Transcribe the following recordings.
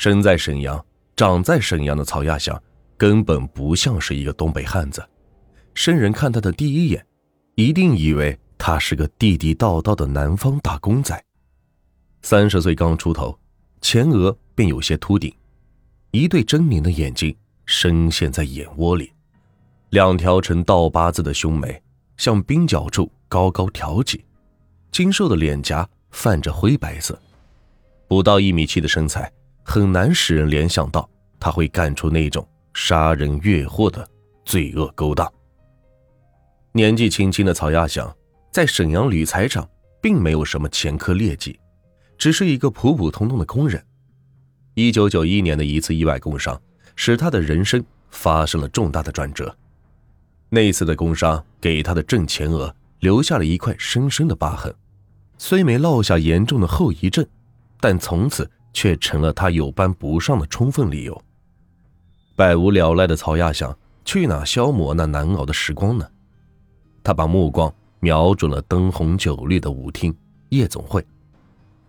生在沈阳、长在沈阳的曹亚祥，根本不像是一个东北汉子。生人看他的第一眼，一定以为他是个地地道道的南方打工仔。三十岁刚出头，前额便有些秃顶，一对狰狞的眼睛深陷在眼窝里，两条呈倒八字的胸眉向鬓角处高高挑起，精瘦的脸颊泛着灰白色，不到一米七的身材。很难使人联想到他会干出那种杀人越货的罪恶勾当。年纪轻轻的曹亚祥在沈阳铝材厂并没有什么前科劣迹，只是一个普普通通的工人。一九九一年的一次意外工伤，使他的人生发生了重大的转折。那次的工伤给他的正前额留下了一块深深的疤痕，虽没落下严重的后遗症，但从此。却成了他有班不上的充分理由。百无聊赖的曹亚祥去哪消磨那难熬的时光呢？他把目光瞄准了灯红酒绿的舞厅、夜总会，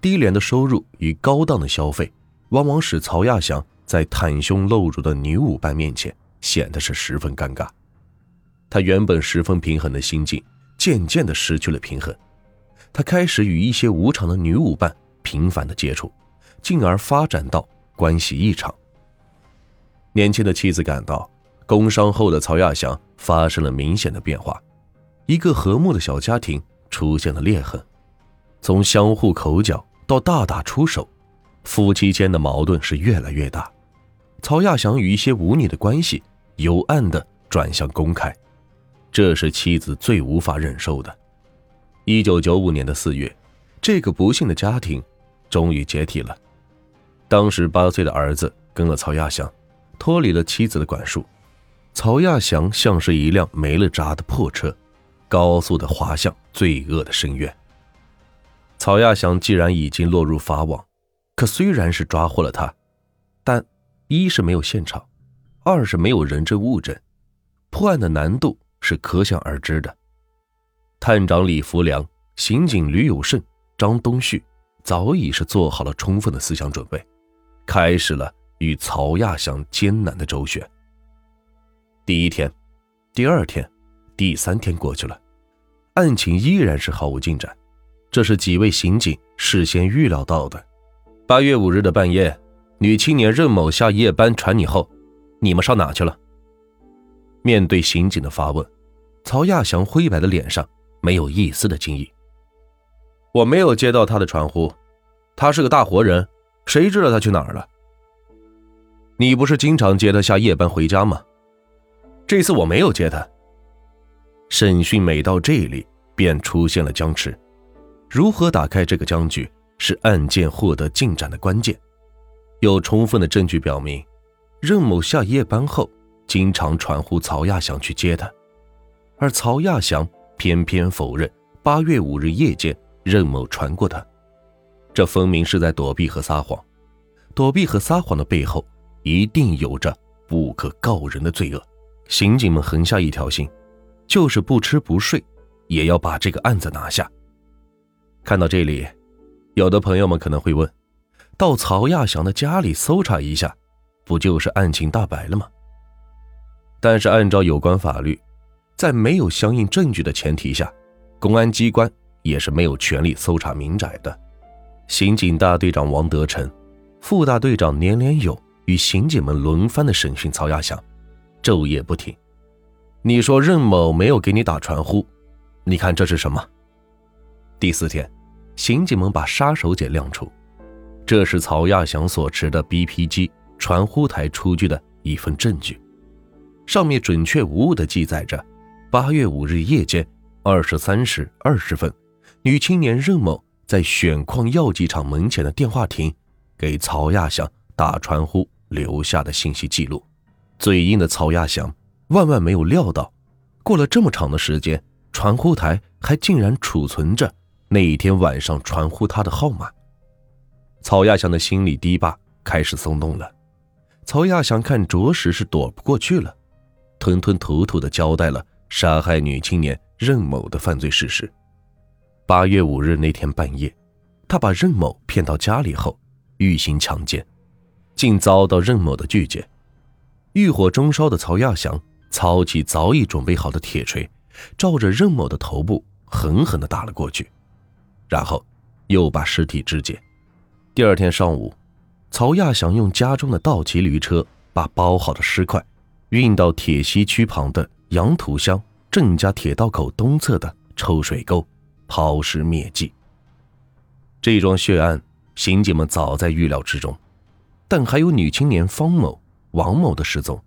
低廉的收入与高档的消费，往往使曹亚祥在袒胸露乳的女舞伴面前显得是十分尴尬。他原本十分平衡的心境渐渐的失去了平衡，他开始与一些无常的女舞伴频繁的接触。进而发展到关系异常。年轻的妻子感到，工伤后的曹亚祥发生了明显的变化，一个和睦的小家庭出现了裂痕，从相互口角到大打出手，夫妻间的矛盾是越来越大。曹亚祥与一些舞女的关系由暗的转向公开，这是妻子最无法忍受的。一九九五年的四月，这个不幸的家庭终于解体了。当时八岁的儿子跟了曹亚祥，脱离了妻子的管束。曹亚祥像是一辆没了闸的破车，高速的滑向罪恶的深渊。曹亚祥既然已经落入法网，可虽然是抓获了他，但一是没有现场，二是没有人证物证，破案的难度是可想而知的。探长李福良、刑警吕有胜、张东旭早已是做好了充分的思想准备。开始了与曹亚祥艰难的周旋。第一天、第二天、第三天过去了，案情依然是毫无进展。这是几位刑警事先预料到的。八月五日的半夜，女青年任某下夜班传你后，你们上哪去了？面对刑警的发问，曹亚祥灰白的脸上没有一丝的惊异。我没有接到他的传呼，他是个大活人。谁知道他去哪儿了？你不是经常接他下夜班回家吗？这次我没有接他。审讯每到这里便出现了僵持，如何打开这个僵局是案件获得进展的关键。有充分的证据表明，任某下夜班后经常传呼曹亚祥去接他，而曹亚祥偏偏否认八月五日夜间任某传过他。这分明是在躲避和撒谎，躲避和撒谎的背后，一定有着不可告人的罪恶。刑警们横下一条心，就是不吃不睡，也要把这个案子拿下。看到这里，有的朋友们可能会问：到曹亚祥的家里搜查一下，不就是案情大白了吗？但是按照有关法律，在没有相应证据的前提下，公安机关也是没有权利搜查民宅的。刑警大队长王德成、副大队长年连友与刑警们轮番的审讯曹亚祥，昼夜不停。你说任某没有给你打传呼，你看这是什么？第四天，刑警们把杀手锏亮出，这是曹亚祥所持的 BP 机传呼台出具的一份证据，上面准确无误地记载着：八月五日夜间二十三时二十分，女青年任某。在选矿药剂厂门前的电话亭，给曹亚祥打传呼留下的信息记录。嘴硬的曹亚祥万万没有料到，过了这么长的时间，传呼台还竟然储存着那一天晚上传呼他的号码。曹亚祥的心里堤坝开始松动了。曹亚祥看着实是躲不过去了，吞吞吐吐地交代了杀害女青年任某的犯罪事实。八月五日那天半夜，他把任某骗到家里后，欲行强奸，竟遭到任某的拒绝。欲火中烧的曹亚祥操起早已准备好的铁锤，照着任某的头部狠狠地打了过去，然后又把尸体肢解。第二天上午，曹亚祥用家中的道奇驴车把包好的尸块运到铁西区旁的杨土乡郑家铁道口东侧的抽水沟，抛尸灭迹。这桩血案，刑警们早在预料之中，但还有女青年方某。王某的失踪，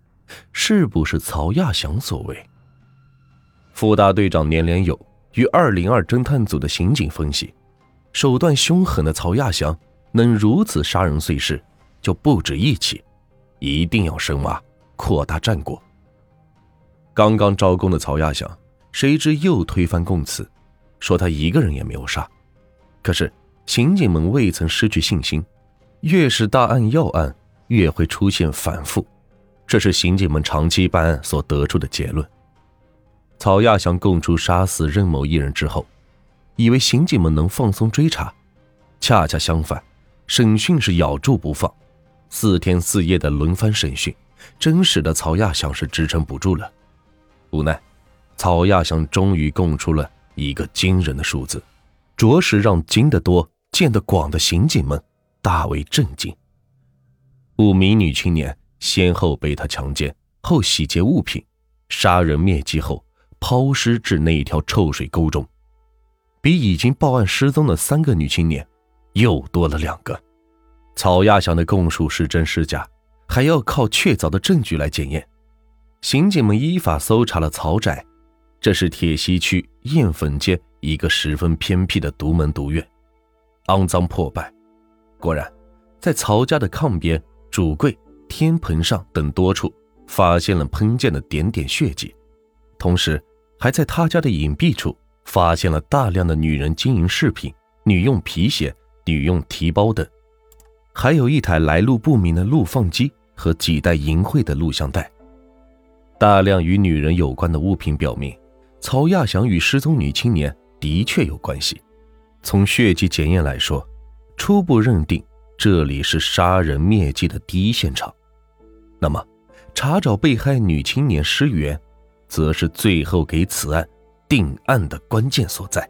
是不是曹亚祥所为？副大队长年连友与二零二侦探组的刑警分析，手段凶狠的曹亚祥能如此杀人碎尸，就不止一起，一定要深挖，扩大战果。刚刚招供的曹亚祥，谁知又推翻供词，说他一个人也没有杀。可是刑警们未曾失去信心，越是大案要案。越会出现反复，这是刑警们长期办案所得出的结论。曹亚祥供出杀死任某一人之后，以为刑警们能放松追查，恰恰相反，审讯是咬住不放，四天四夜的轮番审讯，真使得曹亚祥是支撑不住了。无奈，曹亚祥终于供出了一个惊人的数字，着实让经得多、见得广的刑警们大为震惊。五名女青年先后被他强奸后洗劫物品，杀人灭迹后抛尸至那一条臭水沟中，比已经报案失踪的三个女青年又多了两个。曹亚祥的供述是真是假，还要靠确凿的证据来检验。刑警们依法搜查了曹宅，这是铁西区燕粉街一个十分偏僻的独门独院，肮脏破败。果然，在曹家的炕边。主柜、天棚上等多处发现了喷溅的点点血迹，同时还在他家的隐蔽处发现了大量的女人金银饰品、女用皮鞋、女用提包等，还有一台来路不明的录放机和几袋淫秽的录像带。大量与女人有关的物品表明，曹亚祥与失踪女青年的确有关系。从血迹检验来说，初步认定。这里是杀人灭迹的第一现场，那么查找被害女青年尸源，则是最后给此案定案的关键所在。